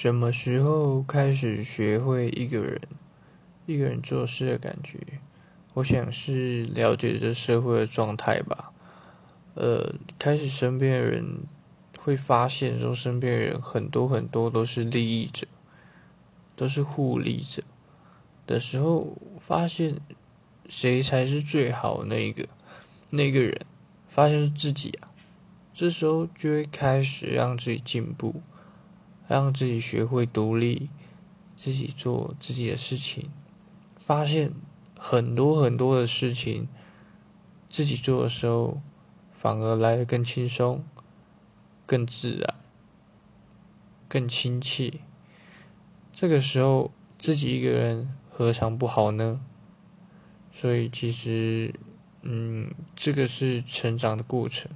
什么时候开始学会一个人一个人做事的感觉？我想是了解这社会的状态吧。呃，开始身边的人会发现，说身边的人很多很多都是利益者，都是互利者的时候，发现谁才是最好那一个那个人，发现是自己啊。这时候就会开始让自己进步。让自己学会独立，自己做自己的事情，发现很多很多的事情，自己做的时候反而来的更轻松、更自然、更亲切。这个时候自己一个人何尝不好呢？所以其实，嗯，这个是成长的过程。